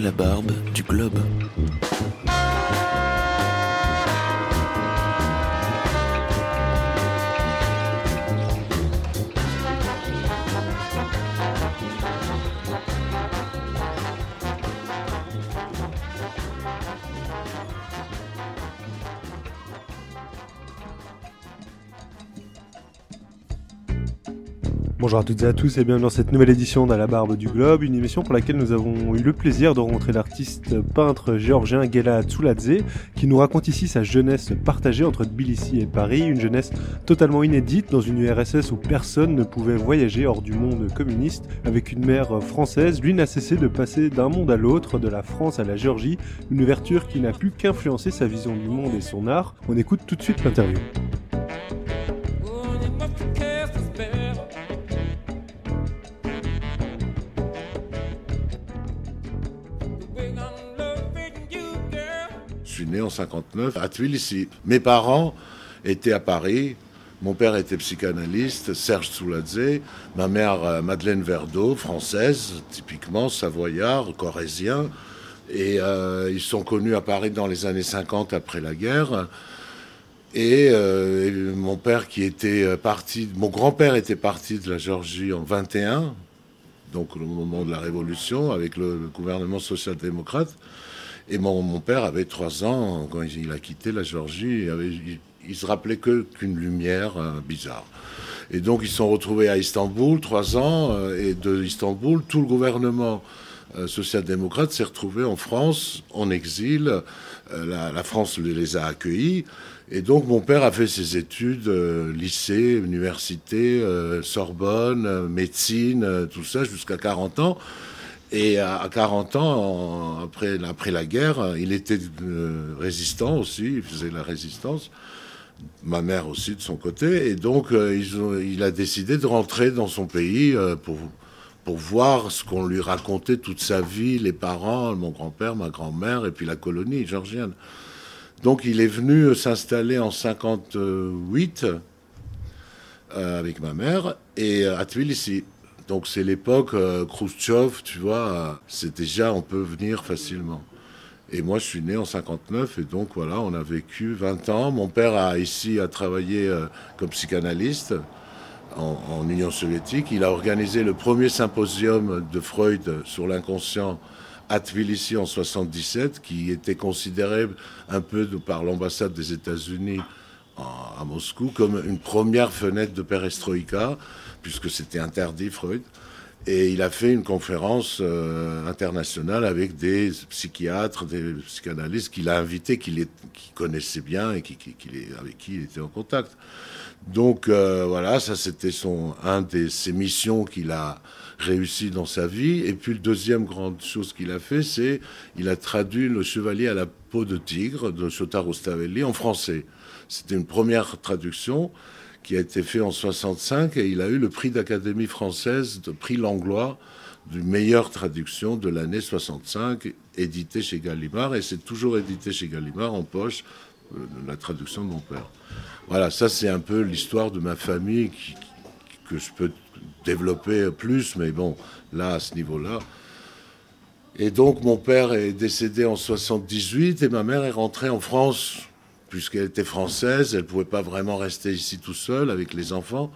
la barbe Bonjour à toutes et à tous et bienvenue dans cette nouvelle édition d'À la Barbe du Globe, une émission pour laquelle nous avons eu le plaisir de rencontrer l'artiste peintre géorgien Gela Tsuladze qui nous raconte ici sa jeunesse partagée entre Tbilissi et Paris, une jeunesse totalement inédite dans une URSS où personne ne pouvait voyager hors du monde communiste. Avec une mère française, lui n'a cessé de passer d'un monde à l'autre, de la France à la Géorgie, une ouverture qui n'a pu qu'influencer sa vision du monde et son art. On écoute tout de suite l'interview. Né en 59 à Tbilissi. Mes parents étaient à Paris. Mon père était psychanalyste, Serge Souladze. Ma mère, euh, Madeleine Verdeau, française, typiquement savoyard, corésien. Et euh, ils sont connus à Paris dans les années 50 après la guerre. Et, euh, mon père qui était parti, mon grand-père était parti de la Géorgie en 21, donc au moment de la Révolution, avec le gouvernement social-démocrate. Et mon, père avait trois ans quand il a quitté la Géorgie. Il, se rappelait qu'une lumière euh, bizarre. Et donc ils sont retrouvés à Istanbul, trois ans, euh, et de Istanbul, tout le gouvernement euh, social-démocrate s'est retrouvé en France, en exil. La, France les a accueillis. Et donc mon père a fait ses études, lycée, université, Sorbonne, médecine, tout ça, jusqu'à 40 ans. Et à 40 ans, après, la guerre, il était euh, résistant aussi, il faisait la résistance. Ma mère aussi de son côté. Et donc, euh, il a décidé de rentrer dans son pays euh, pour, pour voir ce qu'on lui racontait toute sa vie, les parents, mon grand-père, ma grand-mère, et puis la colonie georgienne. Donc, il est venu s'installer en 58 avec ma mère et à Tbilissi. Donc c'est l'époque euh, Khrushchev, tu vois, c'est déjà, on peut venir facilement. Et moi, je suis né en 59, et donc voilà, on a vécu 20 ans. Mon père a ici a travaillé euh, comme psychanalyste en, Union soviétique. Il a organisé le premier symposium de Freud sur l'inconscient à Tbilissi en 77, qui était considéré un peu par l'ambassade des États-Unis à Moscou comme une première fenêtre de perestroïka puisque c'était interdit, Freud. Et il a fait une conférence euh, internationale avec des psychiatres, des psychanalystes qu'il a invités, qu'il connaissait bien et qui, avec qui il était en contact. Donc euh, voilà, ça c'était son un de ses missions qu'il a réussi dans sa vie. Et puis le deuxième grande chose qu'il a fait, c'est il a traduit le Chevalier à la peau de tigre de Shotaro Stavelli en français. C'était une première traduction qui a été fait en 65 et il a eu le prix d'Académie française, le prix Langlois, du meilleure traduction de l'année 65, édité chez Gallimard, et c'est toujours édité chez Gallimard en poche, euh, la traduction de mon père. Voilà, ça c'est un peu l'histoire de ma famille que je peux développer plus, mais bon, là, à ce niveau-là. Et donc mon père est décédé en 78 et ma mère est rentrée en France puisqu'elle était française, elle ne pouvait pas vraiment rester ici tout seule avec les enfants.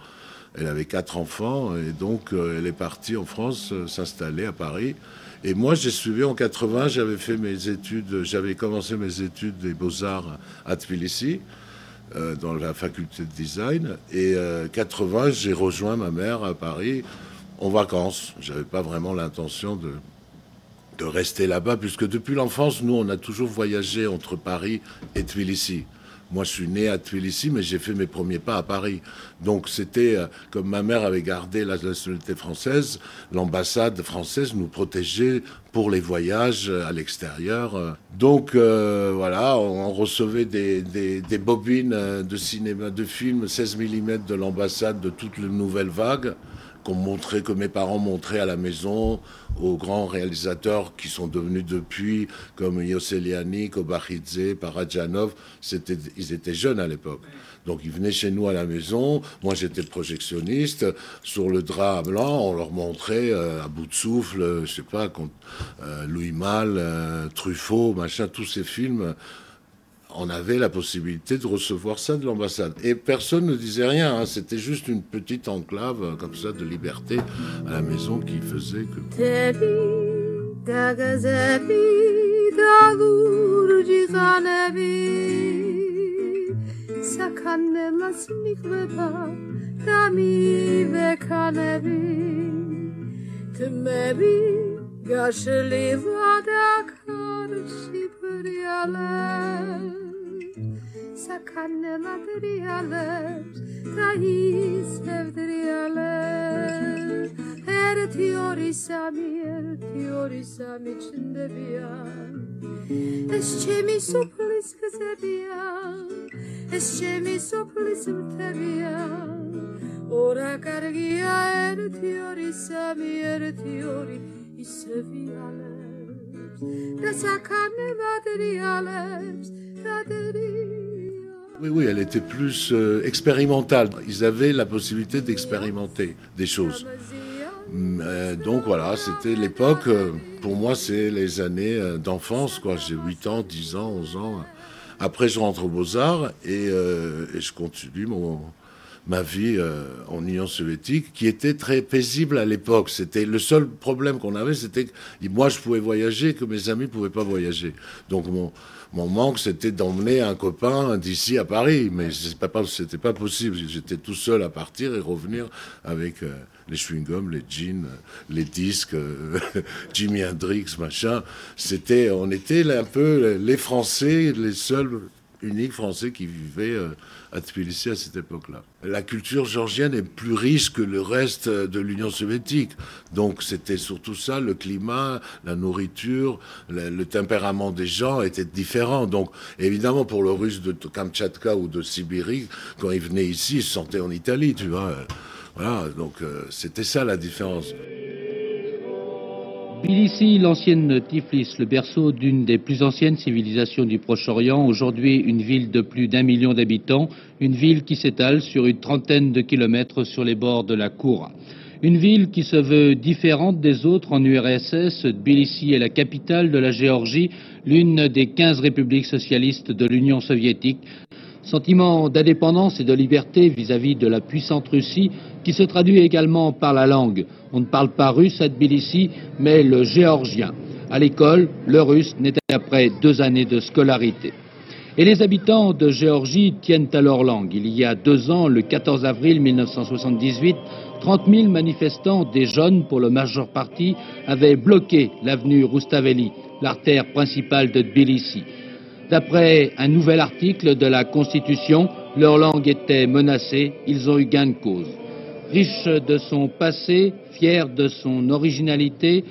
Elle avait quatre enfants et donc euh, elle est partie en France euh, s'installer à Paris. Et moi, j'ai suivi en 80, j'avais fait mes études, j'avais commencé mes études des beaux-arts à Tbilissi, euh, dans la faculté de design. Et 80, j'ai rejoint ma mère à Paris en vacances. J'avais pas vraiment l'intention de, de rester là-bas, puisque depuis l'enfance, nous, on a toujours voyagé entre Paris et Tbilissi. Moi, je suis né à Tbilissi, mais j'ai fait mes premiers pas à Paris. Donc, c'était euh, comme ma mère avait gardé la nationalité française, l'ambassade française nous protégeait pour les voyages à l'extérieur. Donc, euh, voilà, on recevait des, des, bobines de cinéma, de films 16 mm de l'ambassade de toutes les nouvelles vagues qu'on montrait, que mes parents montraient à la maison aux grands réalisateurs qui sont devenus depuis, comme Yosseliani, Kobakhidze, Paradjanov. C'était, ils étaient jeunes à l'époque. Donc ils venaient chez nous à la maison. Moi j'étais projectionniste. Sur le drap blanc, on leur montrait euh, à bout de souffle, je sais pas, euh, Louis Malle, euh, Truffaut, machin, tous ces films on avait la possibilité de recevoir ça de l'ambassade. Et personne ne disait rien, hein. c'était juste une petite enclave euh, comme ça de liberté à la maison qui faisait que... საკანმადრიალებს და ისევდრიალებს ერთი ორი სამი ერთი ორი სამი ჩნდებიან. ეს ჩემი სოფლის გზებია ეს ჩემი სოფლის მთებია ორა კარგია ერთი ორი სამი ერთი ორი ისევიალებს და საკანმადრიალებს და დრი Oui, oui, elle était plus euh, expérimentale. Ils avaient la possibilité d'expérimenter des choses. Euh, donc voilà, c'était l'époque, euh, pour moi, c'est les années d'enfance, quoi. J'ai 8 ans, 10 ans, 11 ans. Après, je rentre aux Beaux-Arts et, et, je continue mon, ma vie en Union soviétique, qui était très paisible à l'époque. C'était le seul problème qu'on avait, c'était que moi, je pouvais voyager, que mes amis pouvaient pas voyager. Donc mon, mon manque, c'était d'emmener un copain d'ici à Paris, mais c'était pas, c'était pas possible. J'étais tout seul à partir et revenir avec euh, les chewing-gums, les jeans, les disques, euh, Jimi Hendrix, machin. C'était, on était un peu les Français, les seuls uniques Français qui vivaient euh, à Tbilissi à cette époque-là. La culture georgienne est plus riche que le reste de l'Union soviétique. Donc c'était surtout ça, le climat, la nourriture, le, tempérament des gens était différent. Donc évidemment pour le russe de Kamtchatka ou de Sibérie, quand il venait ici, il se sentait en Italie, tu vois. Voilà, donc euh, c'était ça la différence. Tbilissi, l'ancienne Tiflis, le berceau d'une des plus anciennes civilisations du Proche-Orient, aujourd'hui une ville de plus d'un million d'habitants, une ville qui s'étale sur une trentaine de kilomètres sur les bords de la Koura. Une ville qui se veut différente des autres en URSS, Tbilissi est la capitale de la Géorgie, l'une des quinze républiques socialistes de l'Union soviétique. Sentiment d'indépendance et de liberté vis-à-vis -vis de la puissante Russie qui se traduit également par la langue. On ne parle pas russe à Tbilissi, mais le géorgien. À l'école, le russe n'était après deux années de scolarité. Et les habitants de Géorgie tiennent à leur langue. Il y a deux ans, le 14 avril 1978, 30 000 manifestants, des jeunes pour le majeure partie, avaient bloqué l'avenue Roustaveli, l'artère principale de Tbilissi. D'après un nouvel article de la Constitution, leur langue était menacée, ils ont eu gain de cause. Riche de son passé, fière de son originalité,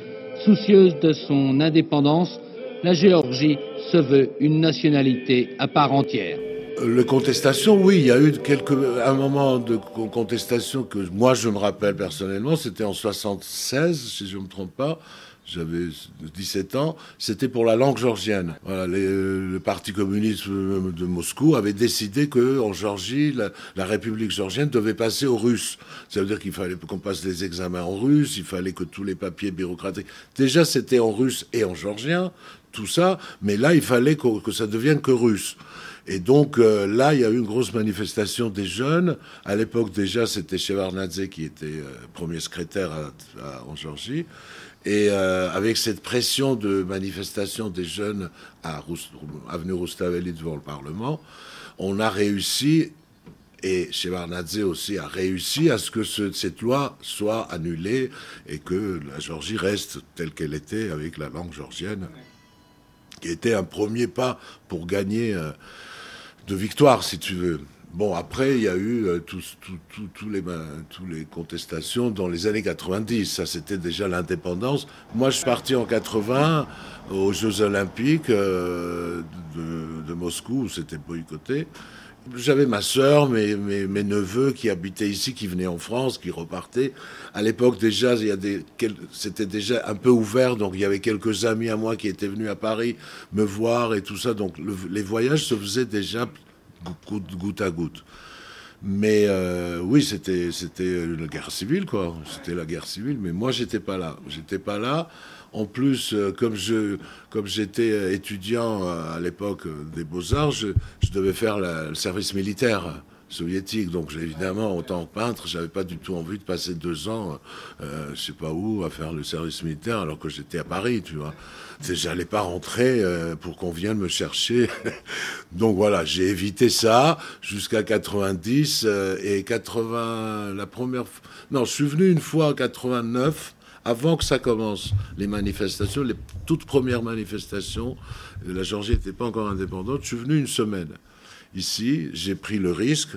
soucieuse de son indépendance, la Géorgie se veut une nationalité à part entière. Le contestation, oui, il y a eu quelques, un moment de contestation que moi je me rappelle personnellement, c'était en 76, si je ne me trompe pas, j'avais 17 ans, c'était pour la langue georgienne. Voilà, le Parti communiste de Moscou avait décidé que en Georgie, la, République georgienne devait passer au russe. Ça veut dire qu'il fallait qu'on passe les examens en russe, il fallait que tous les papiers bureaucratiques. Déjà, c'était en russe et en georgien, tout ça, mais là, il fallait que, que ça devienne que russe. Et donc euh, là, il y a eu une grosse manifestation des jeunes. À l'époque déjà, c'était Shevardnadze qui était euh, premier secrétaire en Georgie. Et euh, avec cette pression de manifestation des jeunes à avenue Roustavelli devant le Parlement, on a réussi, et Shevardnadze aussi a réussi à ce que cette loi soit annulée et que la Géorgie reste telle qu'elle était avec la langue georgienne, qui était un premier pas pour gagner euh, de victoire, si tu veux. Bon, après, il y a eu euh, tous, les, tous les contestations dans les années 90. Ça, c'était déjà l'indépendance. Moi, je suis parti en 80 aux Jeux Olympiques euh, de, Moscou, où c'était boycotté. J'avais ma sœur, mes, mes, neveux qui habitaient ici, qui venaient en France, qui repartaient. À l'époque déjà, c'était déjà un peu ouvert, donc il y avait quelques amis à moi qui étaient venus à Paris me voir et tout ça. Donc les voyages se faisaient déjà goutte à goutte. Mais euh, oui, c'était c'était une guerre civile, quoi. C'était la guerre civile. Mais moi, j'étais pas là. J'étais pas là. En plus, euh, comme je comme j'étais étudiant à l'époque des beaux arts, je devais faire le service militaire soviétique. Donc évidemment, en tant que peintre, j'avais pas du tout envie de passer deux ans, euh, je sais pas où, à faire le service militaire alors que j'étais à Paris, tu vois. J'allais pas rentrer euh, pour qu'on vienne me chercher. Donc voilà, j'ai évité ça jusqu'à 90 euh, et 80. La première, non, je suis venu une fois en 89 avant que ça commence, les manifestations, les toutes premières manifestations, la Géorgie n'était pas encore indépendante, je suis venu une semaine. Ici, j'ai pris le risque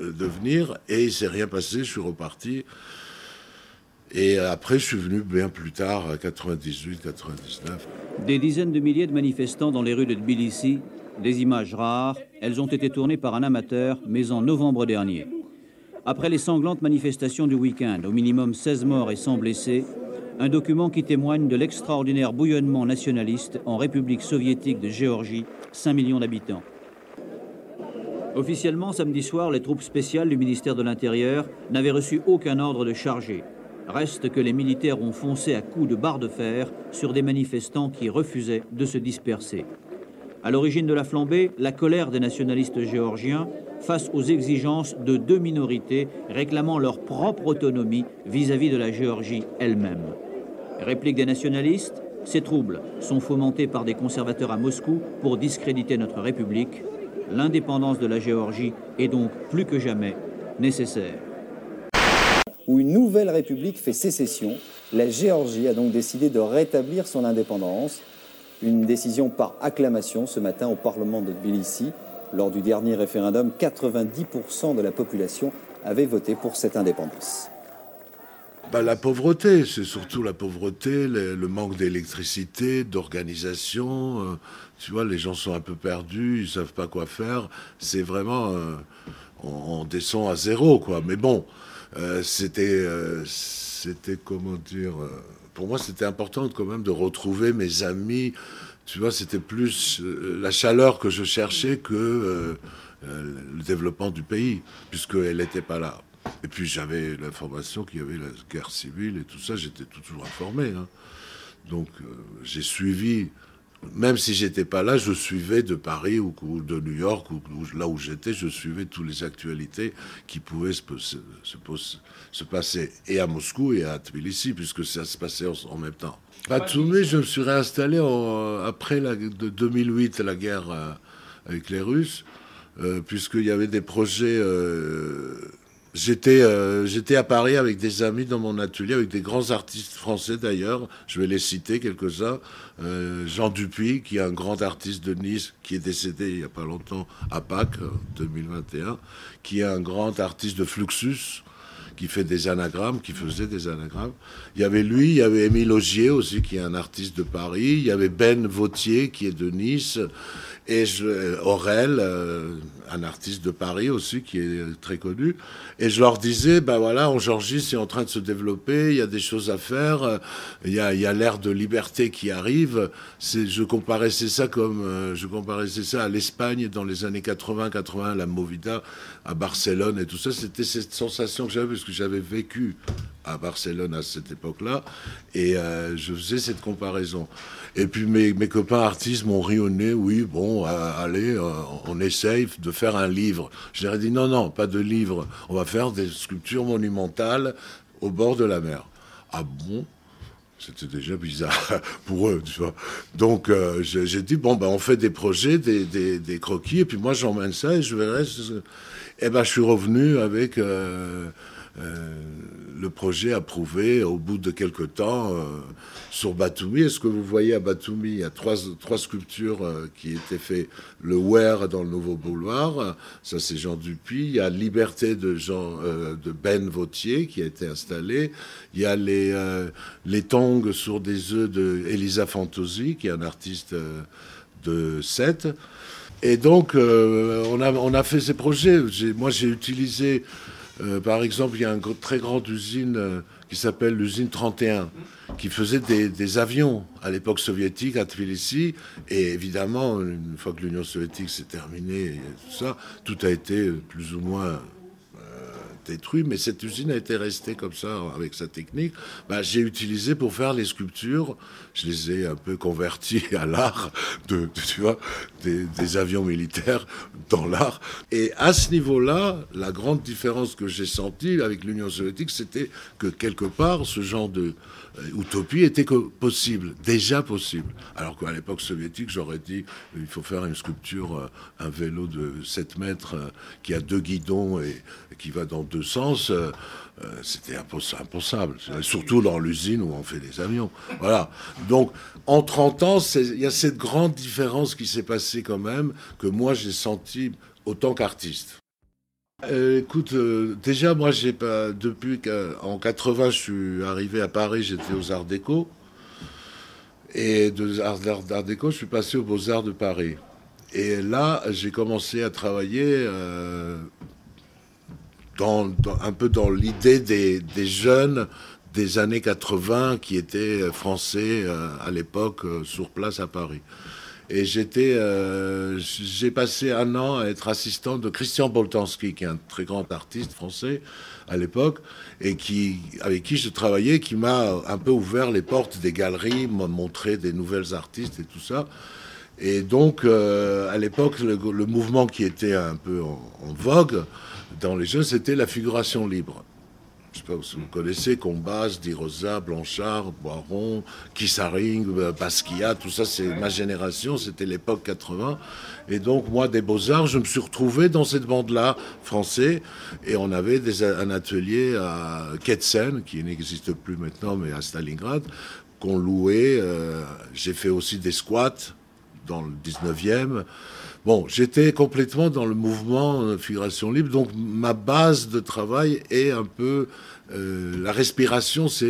euh, de venir et il s'est rien passé, je suis reparti. Et après, je suis venu bien plus tard, 98, 99. Des dizaines de milliers de manifestants dans les rues de Tbilissi, des images rares, elles ont été tournées par un amateur, mais en novembre dernier. Après les sanglantes manifestations du week-end, au minimum 16 morts et 100 blessés, un document qui témoigne de l'extraordinaire bouillonnement nationaliste en République soviétique de Géorgie, 5 millions d'habitants. Officiellement, samedi soir, les troupes spéciales du ministère de l'Intérieur n'avaient reçu aucun ordre de charger. Reste que les militaires ont foncé à coups de barre de fer sur des manifestants qui refusaient de se disperser. À l'origine de la flambée, la colère des nationalistes géorgiens face aux exigences de deux minorités réclamant leur propre autonomie vis-à-vis -vis de la Géorgie elle-même. Réplique des nationalistes, ces troubles sont fomentés par des conservateurs à Moscou pour discréditer notre République l'indépendance de la Géorgie est donc plus que jamais nécessaire. Où une nouvelle république fait sécession, la Géorgie a donc décidé de rétablir son indépendance. Une décision par acclamation ce matin au Parlement de Tbilissi. Lors du dernier référendum, 90% de la population avait voté pour cette indépendance. Bah, la pauvreté, c'est surtout la pauvreté, le, manque d'électricité, d'organisation. Euh, tu vois, les gens sont un peu perdus, ils savent pas quoi faire. C'est vraiment, euh, on, descend à zéro, quoi. Mais bon, euh, c'était, c'était comment dire. pour moi, c'était important quand même de retrouver mes amis. Tu vois, c'était plus la chaleur que je cherchais que le développement du pays, puisqu'elle n'était pas là. Et puis j'avais l'information qu'il y avait la guerre civile et tout ça, j'étais toujours informé. Hein. Donc euh, j'ai suivi, même si j'étais pas là, je suivais de Paris ou, de New York ou, là où j'étais, je suivais toutes les actualités qui pouvaient se, se, passer et à Moscou et à Tbilissi, puisque ça se passait en, même temps. Batumi, je me suis réinstallé après la, de 2008, la guerre euh, avec les Russes, euh, puisqu'il y avait des projets J'étais euh, j'étais à Paris avec des amis dans mon atelier, avec des grands artistes français d'ailleurs. Je vais les citer quelques-uns. Euh, Jean Dupuis, qui est un grand artiste de Nice, qui est décédé il n'y a pas longtemps à Pâques 2021, qui est un grand artiste de Fluxus, qui fait des anagrammes, qui faisait des anagrammes. Il y avait lui, il y avait Émile Augier aussi, qui est un artiste de Paris. Il y avait Ben Vautier, qui est de Nice. Et je, Aurel, euh, un artiste de Paris aussi qui est très connu. Et je leur disais, ben voilà, en Georgie, c'est en train de se développer, il y a des choses à faire, il y a, il l'ère de liberté qui arrive. Je comparaissais ça comme, euh, je comparaissais ça à l'Espagne dans les années 80-80, la Movida à Barcelone et tout ça. C'était cette sensation que j'avais parce que j'avais vécu à Barcelone à cette époque-là et euh, je faisais cette comparaison. Et puis mes, mes copains artistes m'ont rionné, oui, bon, allez, euh, on essaye de faire un livre. Je leur ai dit, non, non, pas de livre, on va faire des sculptures monumentales au bord de la mer. Ah bon? C'était déjà bizarre pour eux, tu vois. Donc euh, j'ai dit bon ben on fait des projets, des, des, croquis, et puis moi j'emmène ça et je verrai. Et eh ben je suis revenu avec euh, le projet approuvé au bout de quelques temps euh, sur Batumi. Est-ce que vous voyez à Batumi, il y a trois, trois sculptures euh, qui étaient faites. Le Ware dans le Nouveau Boulevard, ça c'est Jean Dupuis. Il y a Liberté de, Jean, de Ben Vautier qui a été installé. Il y a les, les tongs sur des œufs de Elisa Fantosi, qui est un artiste de 7. Et donc, on, a, on a fait ces projets. Moi, j'ai utilisé, par exemple, il y a une très grande usine qui s'appelle l'usine 31, qui faisait des, avions à l'époque soviétique à Tbilissi. Et évidemment, une fois que l'Union soviétique s'est terminée, tout ça, tout a été plus ou moins détruit, mais cette usine a été restée comme ça avec sa technique. Bah, j'ai utilisé pour faire les sculptures. Je les ai un peu convertis à l'art de, tu vois, des, avions militaires dans l'art. Et à ce niveau-là, la grande différence que j'ai sentie avec l'Union soviétique, c'était que quelque part, ce genre de utopie était possible, déjà possible. Alors qu'à l'époque soviétique, j'aurais dit, il faut faire une sculpture, euh, un vélo de 7 mètres euh, qui a deux guidons et, qui va dans deux sens. C'était impensable, surtout dans l'usine où on fait des avions. Voilà. Donc, en 30 ans, il y a cette grande différence qui s'est passée quand même, que moi j'ai senti autant qu'artiste. Euh, écoute, euh, déjà moi j'ai pas depuis qu'en 80 je suis arrivé à Paris, j'étais aux Arts Déco et de Arts, Déco je suis passé aux Beaux Arts de Paris. Et là j'ai commencé à travailler euh, un peu dans l'idée des, jeunes des années 80 qui étaient français à l'époque sur place à Paris. Et j'étais, euh, j'ai passé un an à être assistant de Christian Boltanski, qui est un très grand artiste français à l'époque, et qui, avec qui je travaillais, qui m'a un peu ouvert les portes des galeries, m'a montré des nouvelles artistes et tout ça. Et donc, euh, à l'époque, le, mouvement qui était un peu en, en vogue dans les jeux, c'était la figuration libre si vous connaissez, Combas, Di Rosa, Blanchard, Boiron, Kissaring, euh, Basquiat, tout ça, c'est ma génération, c'était l'époque 80. Et donc, moi, des Beaux-Arts, je me suis retrouvé dans cette bande-là, français, et on avait un atelier à Ketsen, qui n'existe plus maintenant, mais à Stalingrad, qu'on louait. Euh, j'ai fait aussi des squats dans le 19e. Bon, j'étais complètement dans le mouvement euh, figuration libre, donc ma base de travail est un peu la respiration, c'est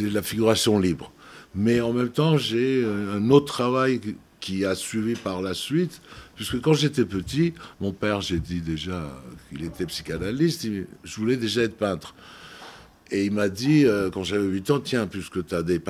la figuration libre. Mais en même temps, j'ai euh, un autre travail qui a suivi par la suite, puisque quand j'étais petit, mon père, j'ai dit déjà qu'il était psychanalyste, je voulais déjà être peintre. Et il m'a dit, euh, quand j'avais 8 ans, tiens, puisque tu as des,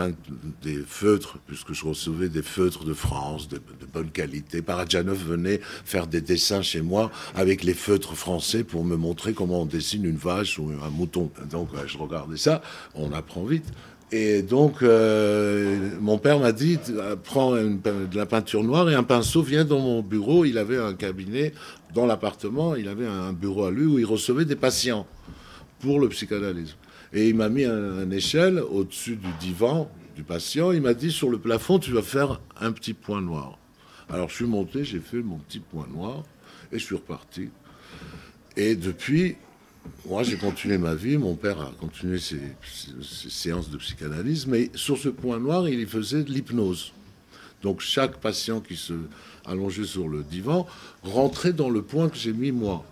des feutres, puisque je recevais des feutres de France, de, bonne qualité, Paradjanov venait faire des dessins chez moi avec les feutres français pour me montrer comment on dessine une vache ou un mouton. Donc je regardais ça, on apprend vite. Et donc, euh, mon père m'a dit, prends de la peinture noire et un pinceau, viens dans mon bureau. Il avait un cabinet dans l'appartement, il avait un bureau à lui où il recevait des patients pour le psychanalyse. Et il m'a mis une échelle au-dessus du divan du patient. Il m'a dit sur le plafond, tu vas faire un petit point noir. Alors je suis monté, j'ai fait mon petit point noir et je suis reparti. Et depuis, moi j'ai continué ma vie. Mon père a continué ses, séances de psychanalyse, mais sur ce point noir, il faisait de l'hypnose. Donc chaque patient qui se allongé sur le divan, rentrer dans le point que j'ai mis moi.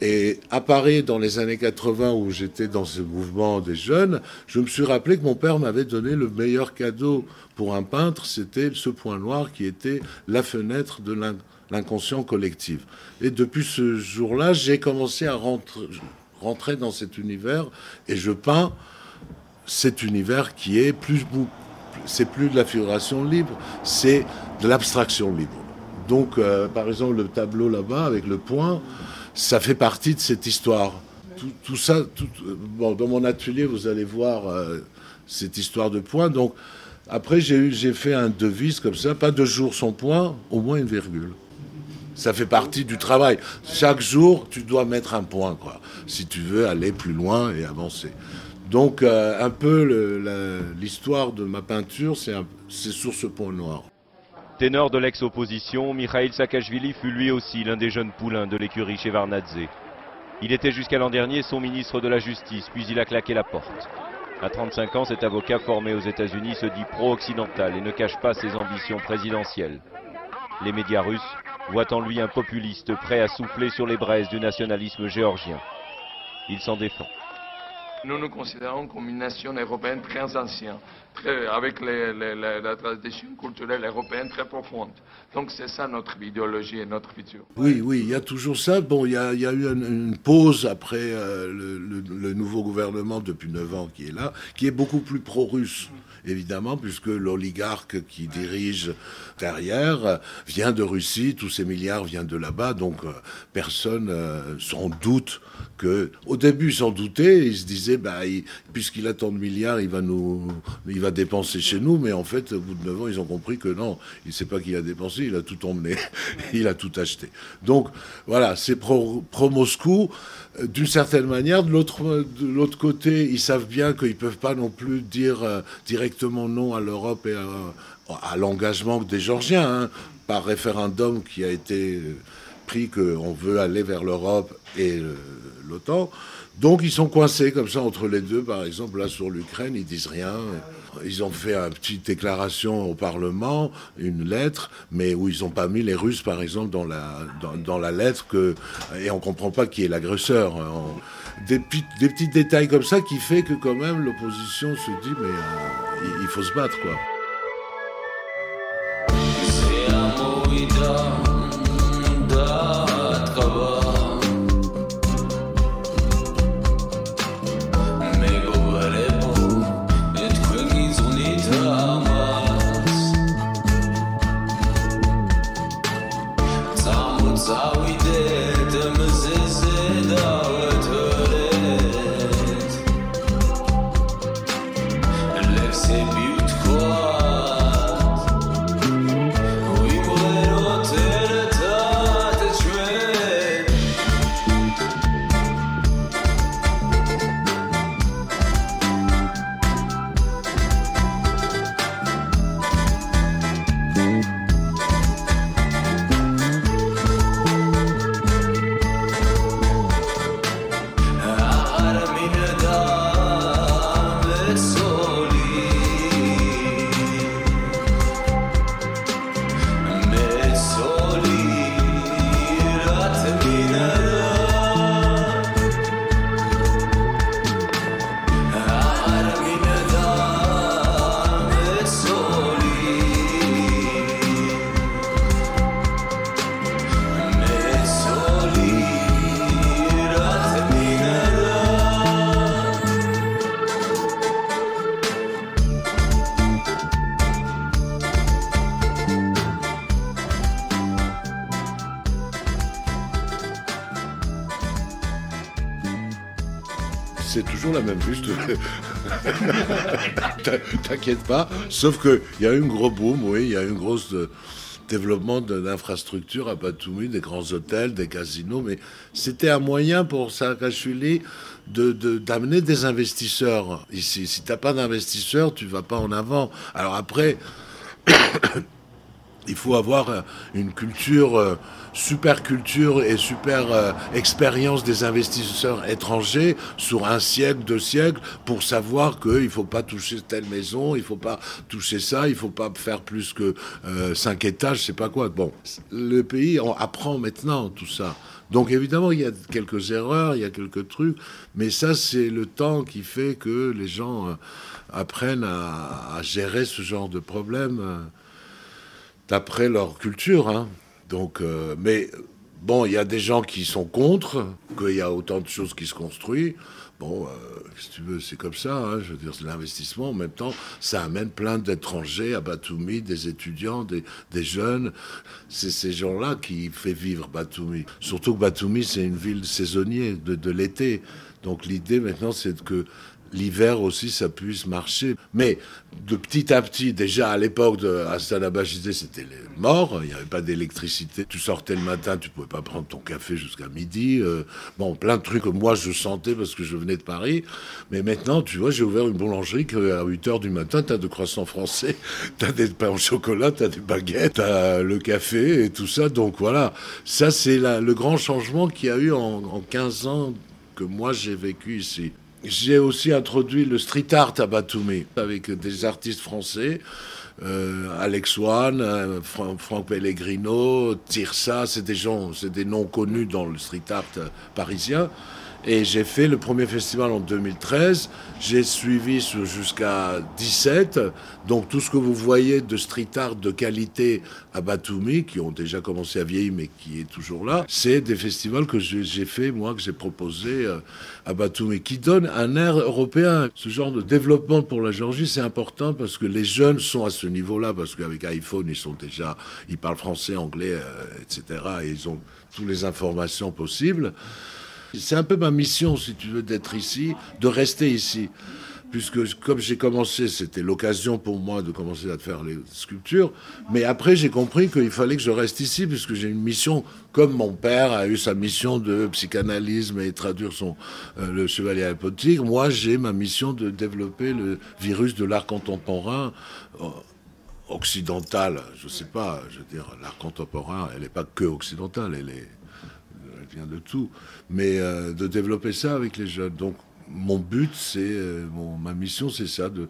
Et à Paris, dans les années 80, où j'étais dans ce mouvement des jeunes, je me suis rappelé que mon père m'avait donné le meilleur cadeau pour un peintre, c'était ce point noir qui était la fenêtre de l'inconscient collectif. Et depuis ce jour-là, j'ai commencé à rentrer, dans cet univers et je peins cet univers qui est plus c'est plus de la figuration libre, c'est de l'abstraction libre. Donc, euh, par exemple, le tableau là-bas avec le point, ça fait partie de cette histoire. Tout, ça, bon, dans mon atelier, vous allez voir euh, cette histoire de point. Donc, après, j'ai fait un devise comme ça, pas deux jours sans point, au moins une virgule. Ça fait partie du travail. Chaque jour, tu dois mettre un point, quoi, si tu veux aller plus loin et avancer. Donc, euh, un peu l'histoire de ma peinture, c'est sur ce point noir. Ténor de l'ex-opposition, Mikhail Saakashvili fut lui aussi l'un des jeunes poulains de l'écurie chez Varnadze. Il était jusqu'à l'an dernier son ministre de la Justice, puis il a claqué la porte. À 35 ans, cet avocat formé aux États-Unis se dit pro-occidental et ne cache pas ses ambitions présidentielles. Les médias russes voient en lui un populiste prêt à souffler sur les braises du nationalisme géorgien. Il s'en défend. Nous nous considérons comme une nation européenne très ancienne, avec la tradition culturelle européenne très profonde. Donc c'est ça notre idéologie et notre futur. Oui, oui, il y a toujours ça. Bon, il y a, eu une, pause après euh, le, nouveau gouvernement depuis 9 ans qui est là, qui est beaucoup plus pro-russe évidemment, puisque l'oligarque qui dirige derrière vient de Russie, tous ces milliards viennent de là-bas, donc euh, personne euh, s'en doute que, au début, s'en doutait, il se disait, bah, puisqu'il a tant de milliards, il va nous, va dépenser chez nous, mais en fait, au bout de 9 ans, ils ont compris que non, il ne sait pas qu'il a dépensé, il a tout emmené, il a tout acheté. Donc, voilà, c'est pro-Moscou. Euh, d'une certaine manière, de l'autre côté, ils savent bien qu'ils ne peuvent pas non plus dire euh, directement non à l'Europe et à, l'engagement des Georgiens, hein, par référendum qui a été qu'on veut aller vers l'Europe et l'OTAN. Donc ils sont coincés comme ça entre les deux. Par exemple, là sur l'Ukraine, ils disent rien. Ils ont fait une petite déclaration au Parlement, une lettre, mais où ils n'ont pas mis les Russes, par exemple, dans la, dans, la lettre, que, et on ne comprend pas qui est l'agresseur. Des, des, petits détails comme ça qui fait que quand même l'opposition se dit, mais euh, il faut se battre, quoi. T'inquiète pas. Sauf qu'il y a eu un gros boom, oui, il y a eu un gros euh, développement d'infrastructures à Batumi, des grands hôtels, des casinos, mais c'était un moyen pour Saakashvili d'amener de, d'amener des investisseurs ici. Si t'as pas d'investisseurs, tu vas pas en avant. Alors après, il faut avoir une culture euh, super culture et super euh, expérience des investisseurs étrangers sur un siècle, deux siècles, pour savoir qu'il ne faut pas toucher telle maison, il ne faut pas toucher ça, il ne faut pas faire plus que euh, cinq étages, je sais pas quoi. Bon, le pays apprend maintenant tout ça. Donc évidemment, il y a quelques erreurs, il y a quelques trucs, mais ça, c'est le temps qui fait que les gens euh, apprennent à, gérer ce genre de problème d'après leur culture. Hein. Donc, euh, mais bon, il y a des gens qui sont contre, qu'il y a autant de choses qui se construisent. Bon, euh, si tu veux, c'est comme ça. Hein, je veux dire, l'investissement. En même temps, ça amène plein d'étrangers à Batumi, des étudiants, des, jeunes. C'est ces gens-là qui fait vivre Batumi. Surtout que Batumi, c'est une ville saisonnière de, de l'été. Donc l'idée maintenant, c'est que l'hiver aussi ça puisse marcher. Mais de petit à petit, déjà à l'époque de Hassan Abajidé, c'était mort, il n'y avait pas d'électricité. Tu sortais le matin, tu pouvais pas prendre ton café jusqu'à midi. Euh, bon, plein de trucs que moi je sentais parce que je venais de Paris. Mais maintenant, tu vois, j'ai ouvert une boulangerie qu'à 8 heures du matin, tu as de croissants français, tu as des pains au chocolat, tu as des baguettes, tu as le café et tout ça. Donc voilà, ça c'est le grand changement qu'il y a eu en, en 15 ans que moi j'ai vécu ici. J'ai aussi introduit le street art à Batumi avec des artistes français. Euh, Alex Wan, euh, Franck Pellegrino, Tirsa, c'est des gens, c'est des noms connus dans le street art parisien. Et j'ai fait le premier festival en 2013. J'ai suivi jusqu'à 17. Donc tout ce que vous voyez de street art de qualité à Batumi, qui ont déjà commencé à vieillir mais qui est toujours là, c'est des festivals que j'ai fait, moi, que j'ai proposé euh, à Batumi, qui donnent un air européen. Ce genre de développement pour la Géorgie, c'est important parce que les jeunes sont à ce niveau-là, parce qu'avec iPhone, ils sont déjà, ils parlent français, anglais, euh, etc. Et ils ont toutes les informations possibles. C'est un peu ma mission, si tu veux, d'être ici, de rester ici. Puisque comme j'ai commencé, c'était l'occasion pour moi de commencer à faire les sculptures. Mais après, j'ai compris qu'il fallait que je reste ici, puisque j'ai une mission, comme mon père a eu sa mission de psychanalysme et traduire son, euh, le chevalier apotique. Moi, j'ai ma mission de développer le virus de l'art contemporain euh, occidental. Je sais pas, je veux dire, l'art contemporain, elle n'est pas que occidentale, elle est vient de tout, mais euh, de développer ça avec les jeunes. Donc mon but, c'est, euh, ma mission, c'est ça, de,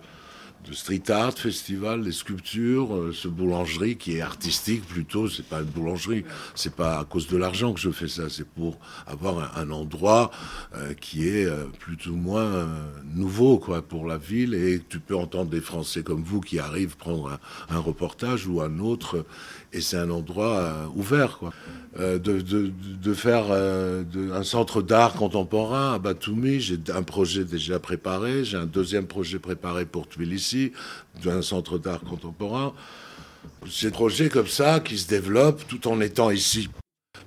street art, festival, les sculptures, euh, ce boulangerie qui est artistique plutôt, c'est pas une boulangerie, c'est pas à cause de l'argent que je fais ça, c'est pour avoir un, endroit qui est plus ou moins nouveau quoi pour la ville. Et tu peux entendre des Français comme vous qui arrivent prendre un reportage ou un autre et c'est un endroit ouvert quoi. Euh, de, de, faire euh, un centre d'art contemporain à Batumi. J'ai un projet déjà préparé, j'ai un deuxième projet préparé pour Tbilissi, d'un centre d'art contemporain. C'est des projets comme ça qui se développent tout en étant ici.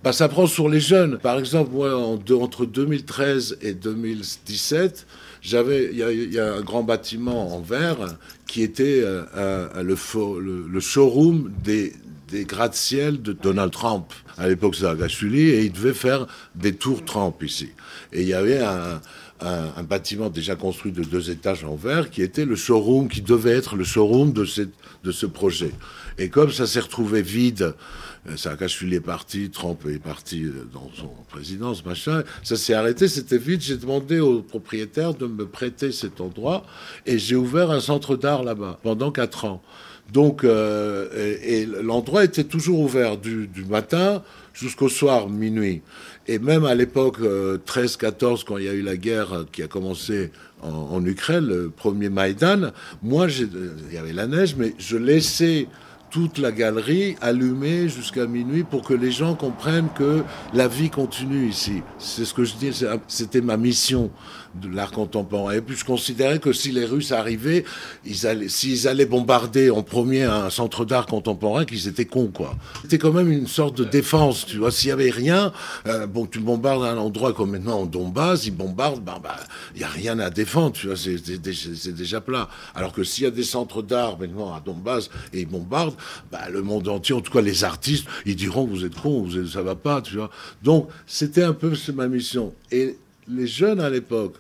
Bah, ça prend sur les jeunes. Par exemple, moi, entre 2013 et 2017, j'avais, il y, a un grand bâtiment en verre qui était euh, le, le, showroom des, des gratte-ciel de Donald Trump. À l'époque, c'était Agachuli, et il devait faire des tours Trump ici. Et il y avait un, bâtiment déjà construit de deux étages en verre qui était le showroom, qui devait être le showroom de, de ce projet. Et comme ça s'est retrouvé vide, euh, Saakashvili est parti, Trump est parti euh, dans son présidence, machin, ça s'est arrêté, c'était vide. J'ai demandé au propriétaire de me prêter cet endroit et j'ai ouvert un centre d'art là-bas pendant quatre ans. Donc, euh, et, l'endroit était toujours ouvert du, matin jusqu'au soir, minuit. Et même à l'époque 13-14, euh, quand il y a eu la guerre qui a commencé en, Ukraine, le premier Maïdan, moi, il y avait la neige, mais je laissais toute la galerie allumée jusqu'à minuit pour que les gens comprennent que la vie continue ici. C'est ce que je dis, c'était ma mission de l'art contemporain. Et puis je considérais que si les Russes arrivaient, ils allaient, s'ils allaient bombarder en premier un centre d'art contemporain, qu'ils étaient cons, quoi. C'était quand même une sorte de défense, tu vois. S'il y avait rien, euh, bon, tu bombardes un endroit comme maintenant en Donbass, ils bombardent, ben, bah, il y a rien à défendre, tu vois. C'est déjà plat. Alors que s'il y a des centres d'art maintenant à Donbass et ils bombardent, bah, le monde entier, en tout cas les artistes, ils diront vous êtes cons, vous êtes, ça va pas, tu vois. Donc c'était un peu ma mission. Et les jeunes à l'époque,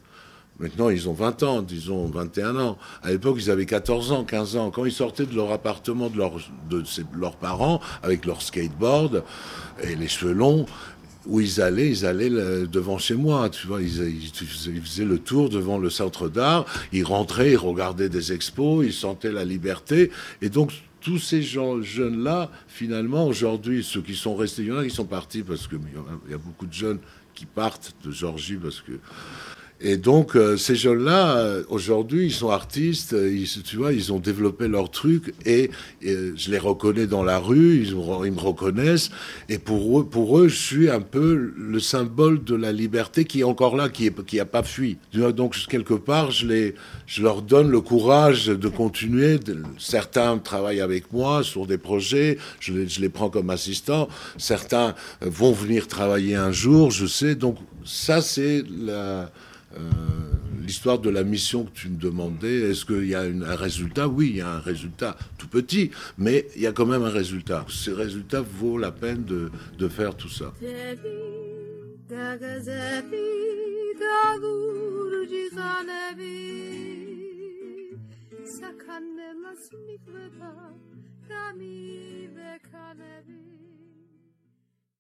Maintenant, ils ont 20 ans, disons 21 ans. À l'époque, ils avaient 14 ans, 15 ans. Quand ils sortaient de leur appartement de, leurs parents, avec leur skateboard et les cheveux longs, où ils allaient, ils allaient devant chez moi, ils, faisaient le tour devant le centre d'art, ils rentraient, ils regardaient des expos, ils sentaient la liberté, et donc tous ces jeunes-là, finalement, aujourd'hui, ceux qui sont restés, il y en a qui sont partis parce qu'il y a beaucoup de jeunes qui partent de Georgie parce que et donc, euh, ces jeunes-là, euh, aujourd'hui, ils sont artistes, euh, ils, tu vois, ils ont développé leur truc et, je les reconnais dans la rue, ils, me reconnaissent. Et pour eux, pour eux, je suis un peu le symbole de la liberté qui est encore là, qui n'a pas fui. Donc, quelque part, je, leur donne le courage de continuer. Certains travaillent avec moi sur des projets, je les, je les prends comme assistants. Certains vont venir travailler un jour, je sais. Donc, ça, c'est la l'histoire de la mission que tu me demandais, est-ce qu'il y a un résultat? Oui, il y a un résultat tout petit, mais il y a quand même un résultat. Ce résultat vaut la peine de faire tout ça.